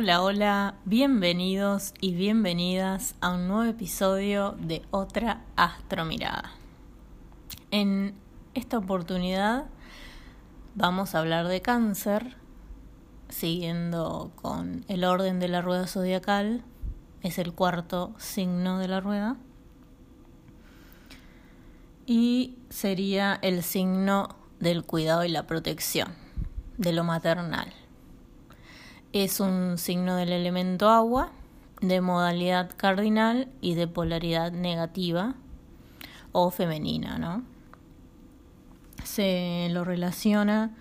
Hola, hola, bienvenidos y bienvenidas a un nuevo episodio de Otra Astromirada. En esta oportunidad vamos a hablar de cáncer, siguiendo con el orden de la rueda zodiacal, es el cuarto signo de la rueda, y sería el signo del cuidado y la protección, de lo maternal. Es un signo del elemento agua, de modalidad cardinal y de polaridad negativa o femenina, ¿no? Se lo relaciona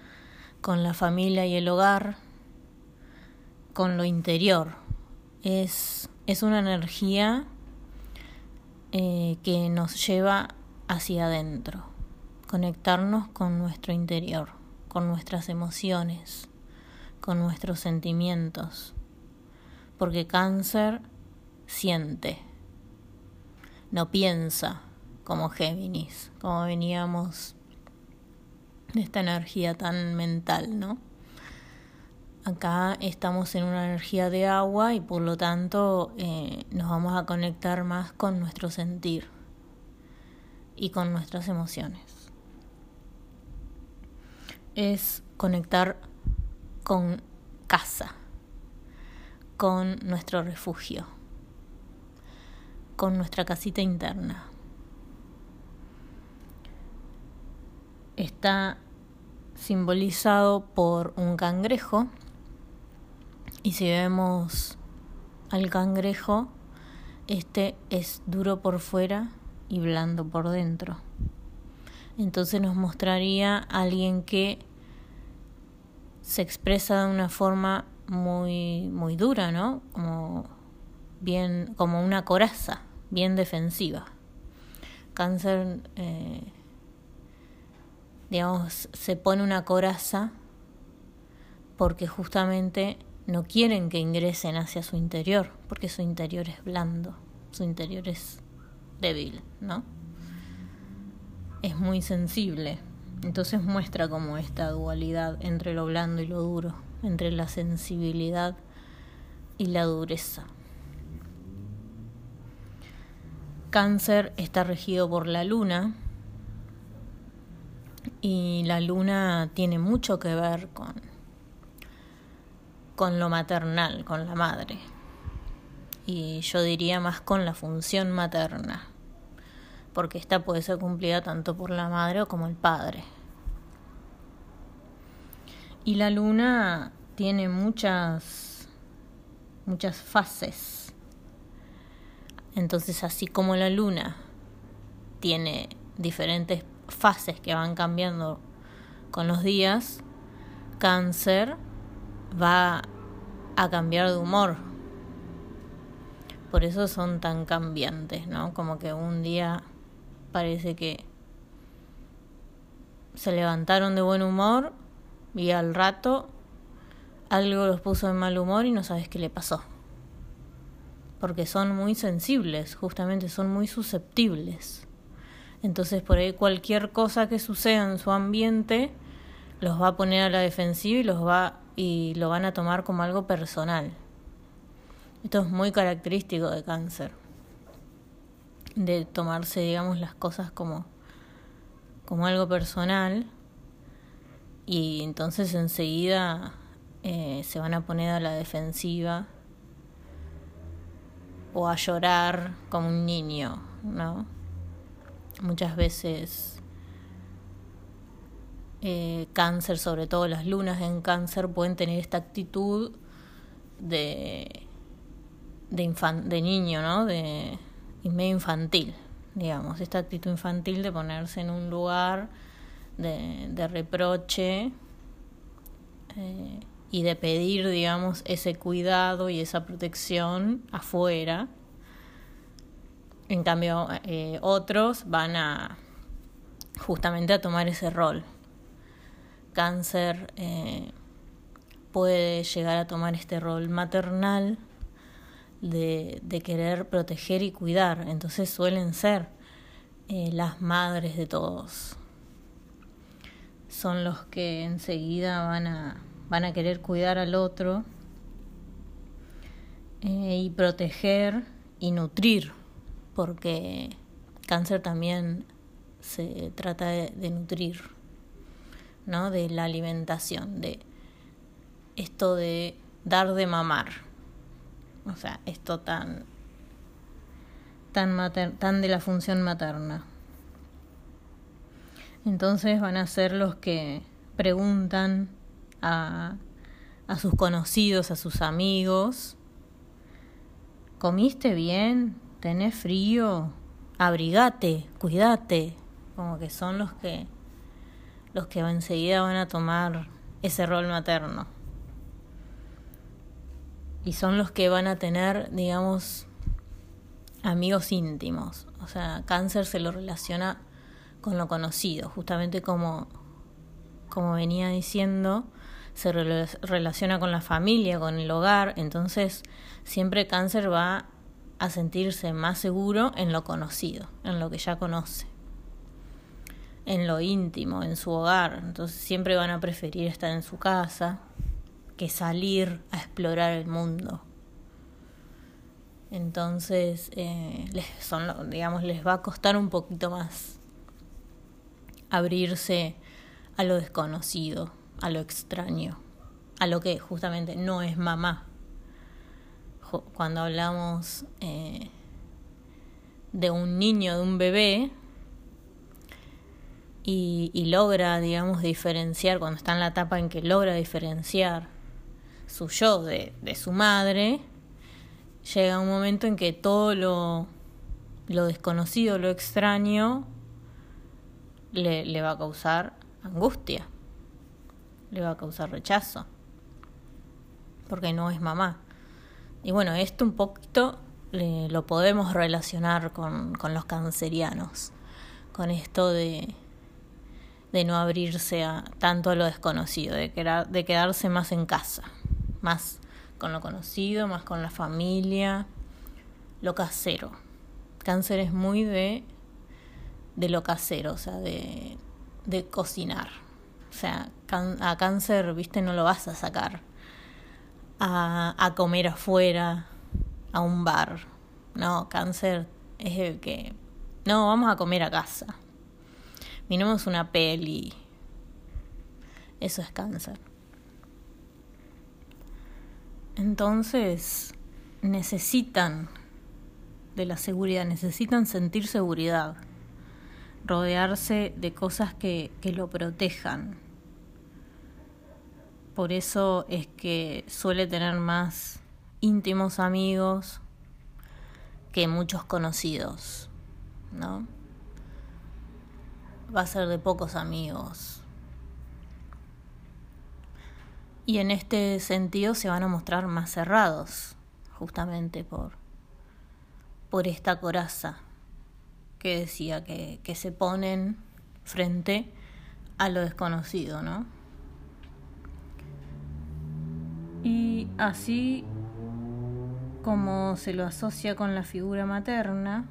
con la familia y el hogar, con lo interior. Es, es una energía eh, que nos lleva hacia adentro, conectarnos con nuestro interior, con nuestras emociones con nuestros sentimientos, porque cáncer siente, no piensa como Géminis, como veníamos de esta energía tan mental, ¿no? Acá estamos en una energía de agua y por lo tanto eh, nos vamos a conectar más con nuestro sentir y con nuestras emociones. Es conectar con casa, con nuestro refugio, con nuestra casita interna. Está simbolizado por un cangrejo y si vemos al cangrejo, este es duro por fuera y blando por dentro. Entonces nos mostraría a alguien que se expresa de una forma muy, muy dura, ¿no? Como bien, como una coraza, bien defensiva. Cáncer, eh, digamos, se pone una coraza porque justamente no quieren que ingresen hacia su interior, porque su interior es blando, su interior es débil, ¿no? Es muy sensible. Entonces muestra como esta dualidad entre lo blando y lo duro, entre la sensibilidad y la dureza. Cáncer está regido por la luna y la luna tiene mucho que ver con, con lo maternal, con la madre. Y yo diría más con la función materna porque esta puede ser cumplida tanto por la madre como el padre. Y la luna tiene muchas muchas fases. Entonces, así como la luna tiene diferentes fases que van cambiando con los días, cáncer va a cambiar de humor. Por eso son tan cambiantes, ¿no? Como que un día parece que se levantaron de buen humor y al rato algo los puso en mal humor y no sabes qué le pasó. Porque son muy sensibles, justamente son muy susceptibles. Entonces por ahí cualquier cosa que suceda en su ambiente los va a poner a la defensiva y los va y lo van a tomar como algo personal. Esto es muy característico de cáncer de tomarse, digamos, las cosas como, como algo personal y entonces enseguida eh, se van a poner a la defensiva o a llorar como un niño, ¿no? Muchas veces eh, cáncer, sobre todo las lunas en cáncer, pueden tener esta actitud de, de, de niño, ¿no? De, infantil, digamos, esta actitud infantil de ponerse en un lugar de, reproche eh, y de pedir, digamos, ese cuidado y esa protección afuera. En cambio, eh, otros van a justamente a tomar ese rol. Cáncer eh, puede llegar a tomar este rol maternal de, de querer proteger y cuidar. Entonces suelen ser eh, las madres de todos. Son los que enseguida van a, van a querer cuidar al otro eh, y proteger y nutrir, porque cáncer también se trata de, nutrir, ¿no? De la alimentación, de esto de dar de mamar. O sea, esto tan tan, de la función materna. Entonces van a ser los que preguntan a, a sus conocidos, a sus amigos, ¿comiste bien? ¿Tenés frío? Abrigate, cuídate. Como que son los que los que enseguida van a tomar ese rol materno. Y son los que van a tener, digamos, amigos íntimos. O sea, cáncer se lo relaciona con lo conocido, justamente como, como venía diciendo, se relaciona con la familia, con el hogar, entonces siempre cáncer va a sentirse más seguro en lo conocido, en lo que ya conoce, en lo íntimo, en su hogar, entonces siempre van a preferir estar en su casa que salir a explorar el mundo. Entonces, eh, les, son, digamos, les va a costar un poquito más abrirse a lo desconocido, a lo extraño, a lo que justamente no es mamá. Cuando hablamos eh, de un niño, de un bebé, y, y, logra, digamos, diferenciar, cuando está en la etapa en que logra diferenciar su yo de, de su madre, llega un momento en que todo lo, lo desconocido, lo extraño, le, le va a causar angustia, le va a causar rechazo, porque no es mamá. Y bueno, esto un poquito lo podemos relacionar con, con los cancerianos, con esto de, de no abrirse a, tanto a lo desconocido, de, de quedarse más en casa, más con lo conocido, más con la familia, lo casero. Cáncer es muy de, de lo casero, o sea, de, de cocinar. O sea, a cáncer, viste, no lo vas a sacar a, a comer afuera, a un bar. No, cáncer es el que... No, vamos a comer a casa. Miremos una peli. Eso es cáncer. Entonces, necesitan de la seguridad, necesitan sentir seguridad, rodearse de cosas que, que lo protejan. Por eso es que suele tener más íntimos amigos que muchos conocidos, ¿no? Va a ser de pocos amigos, y en este sentido se van a mostrar más cerrados, justamente por, por esta coraza que decía que, que se ponen frente a lo desconocido, ¿no? Y así como se lo asocia con la figura materna,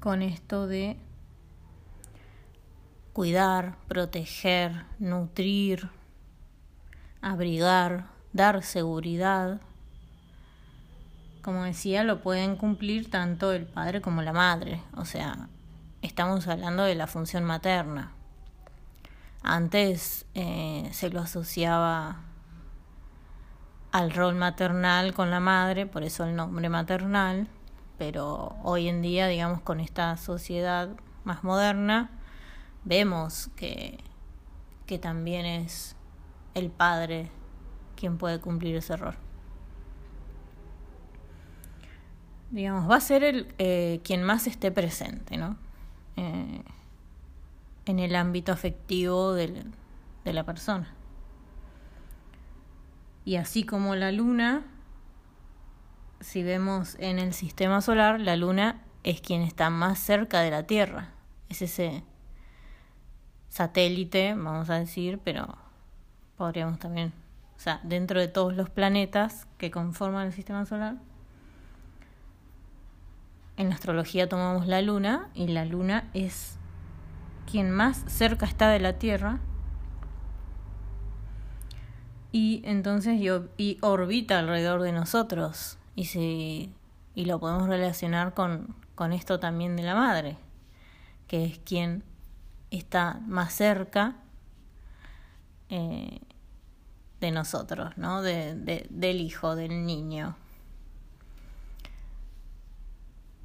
con esto de cuidar, proteger, nutrir, abrigar, dar seguridad. Como decía, lo pueden cumplir tanto el padre como la madre. O sea, estamos hablando de la función materna. Antes eh, se lo asociaba al rol maternal con la madre, por eso el nombre maternal, pero hoy en día, digamos, con esta sociedad más moderna, vemos que, que también es el padre quien puede cumplir ese error. Digamos, va a ser el eh, quien más esté presente, ¿no? Eh, en el ámbito afectivo de la persona. Y así como la luna, si vemos en el sistema solar, la luna es quien está más cerca de la Tierra. Es ese satélite, vamos a decir, pero podríamos también, o sea, dentro de todos los planetas que conforman el sistema solar, en astrología tomamos la luna y la luna es quien más cerca está de la Tierra. Y entonces y, orbita alrededor de nosotros. Y, se, y lo podemos relacionar con, con esto también de la madre, que es quien está más cerca eh, de nosotros, ¿no? De, del hijo, del niño.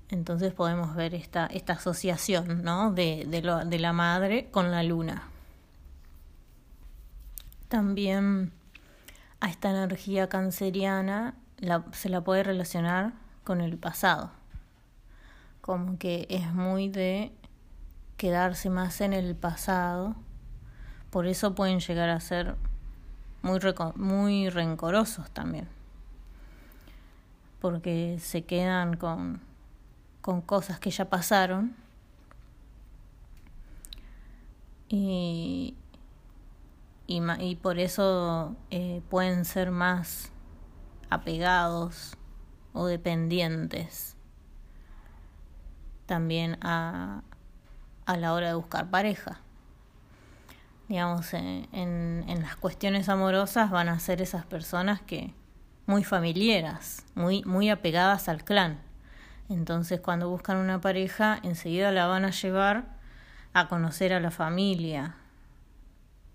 Entonces podemos ver esta, esta asociación ¿no? de, de la madre con la luna. También a esta energía canceriana se la puede relacionar con el pasado. Como que es muy de quedarse más en el pasado. Por eso pueden llegar a ser muy, muy rencorosos también. Porque se quedan con, con cosas que ya pasaron. Y, y, por eso eh, pueden ser más apegados o dependientes también a, a la hora de buscar pareja. Digamos, en, en, las cuestiones amorosas van a ser esas personas que muy familiares, muy, muy apegadas al clan. Entonces cuando buscan una pareja, enseguida la van a llevar a conocer a la familia,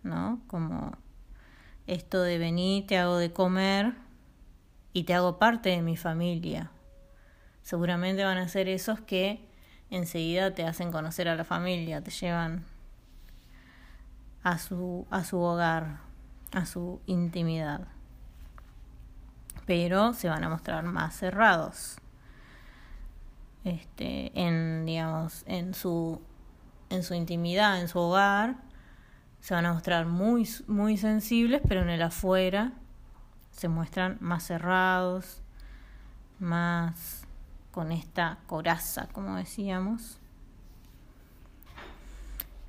¿no? Como esto de venir, te hago de comer y te hago parte de mi familia. Seguramente van a ser esos que enseguida te hacen conocer a la familia, te llevan a su, a su hogar, a su intimidad. Pero se van a mostrar más cerrados. Este, en digamos, en su en su intimidad, en su hogar, se van a mostrar muy, muy sensibles, pero en el afuera se muestran más cerrados, más con esta coraza, como decíamos.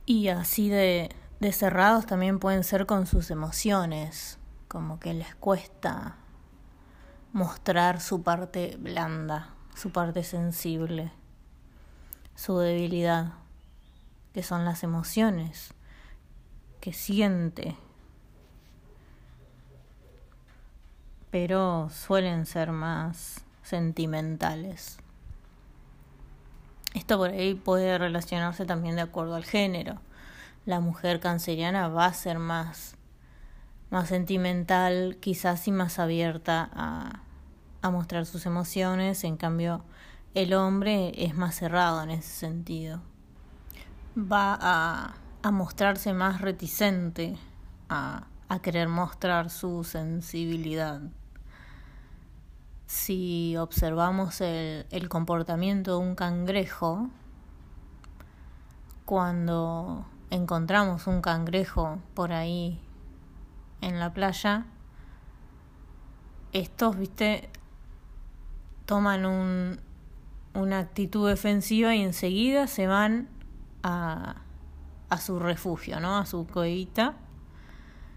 Y así de, de cerrados también pueden ser con sus emociones, como que les cuesta mostrar su parte blanda, su parte sensible, su debilidad, que son las emociones que siente, pero suelen ser más sentimentales. Esto por ahí puede relacionarse también de acuerdo al género. La mujer canceriana va a ser más, más sentimental, quizás y más abierta a, a mostrar sus emociones, en cambio el hombre es más cerrado en ese sentido. Va a a mostrarse más reticente a, a querer mostrar su sensibilidad. Si observamos el, el comportamiento de un cangrejo, cuando encontramos un cangrejo por ahí en la playa, estos, viste, toman un, una actitud defensiva y enseguida se van a, a su refugio, ¿no? A su cuevita,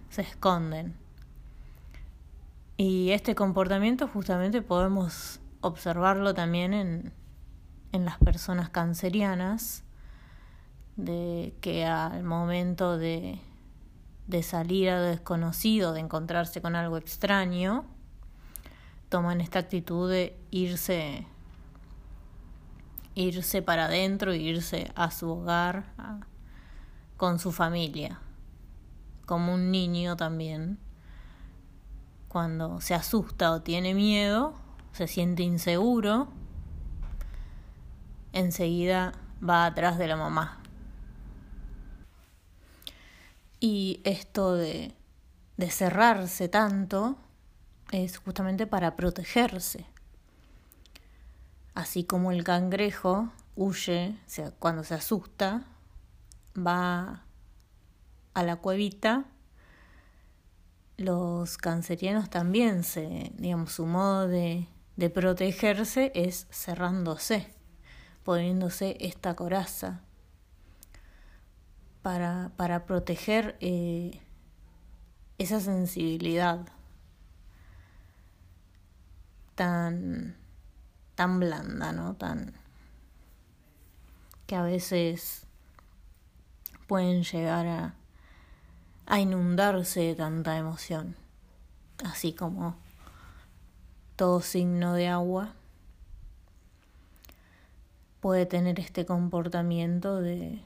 se esconden. Y este comportamiento justamente podemos observarlo también en, en las personas cancerianas, de que al momento de, de salir a lo desconocido, de encontrarse con algo extraño, toman esta actitud de irse irse para adentro, irse a su hogar, con su familia, como un niño también. Cuando se asusta o tiene miedo, se siente inseguro, enseguida va atrás de la mamá. Y esto de, de cerrarse tanto es justamente para protegerse. Así como el cangrejo huye cuando se asusta, va a la cuevita, los cancerianos también se, digamos, su modo de, de protegerse es cerrándose, poniéndose esta coraza para, para proteger eh, esa sensibilidad tan, tan blanda, ¿no? Tan que a veces pueden llegar a, a inundarse de tanta emoción. así como todo signo de agua puede tener este comportamiento de,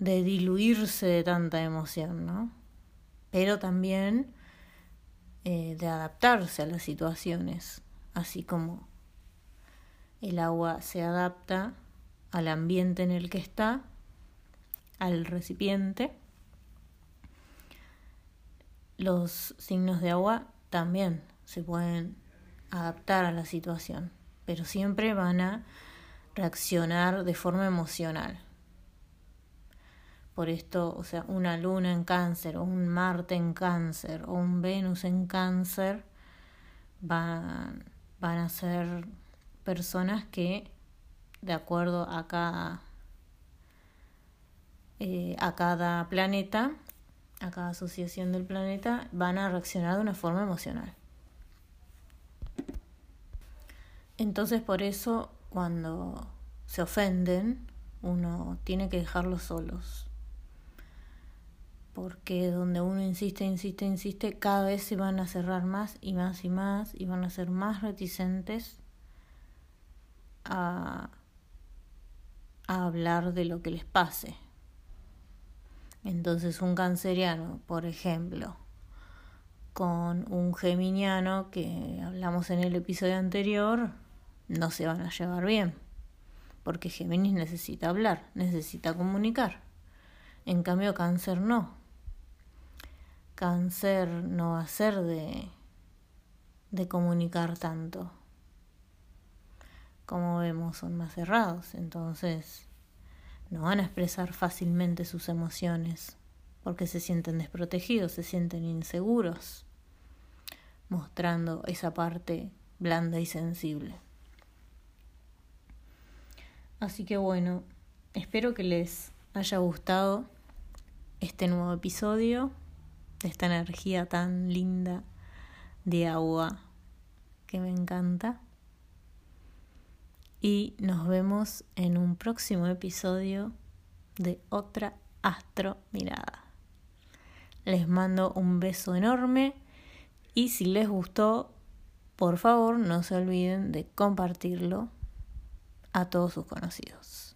de diluirse de tanta emoción, ¿no? Pero también eh, de adaptarse a las situaciones, así como el agua se adapta al ambiente en el que está, al recipiente. Los signos de agua también se pueden adaptar a la situación, pero siempre van a reaccionar de forma emocional. Por esto, o sea, una luna en cáncer, o un Marte en cáncer, o un Venus en cáncer, van, a ser personas que, de acuerdo a cada, eh, a cada planeta, a cada asociación del planeta, van a reaccionar de una forma emocional. Entonces por eso cuando se ofenden, uno tiene que dejarlos solos. Porque donde uno insiste, insiste, insiste, cada vez se van a cerrar más y más y más y van a ser más reticentes a, hablar de lo que les pase. Entonces un canceriano, por ejemplo, con un geminiano que hablamos en el episodio anterior, no se van a llevar bien, porque Géminis necesita hablar, necesita comunicar. En cambio, cáncer no. Cáncer no va a ser de, de comunicar tanto. Como vemos, son más cerrados, entonces no van a expresar fácilmente sus emociones, porque se sienten desprotegidos, se sienten inseguros, mostrando esa parte blanda y sensible. Así que bueno, espero que les haya gustado este nuevo episodio de esta energía tan linda de agua que me encanta. Y nos vemos en un próximo episodio de otra astro mirada. Les mando un beso enorme y si les gustó, por favor no se olviden de compartirlo a todos sus conocidos.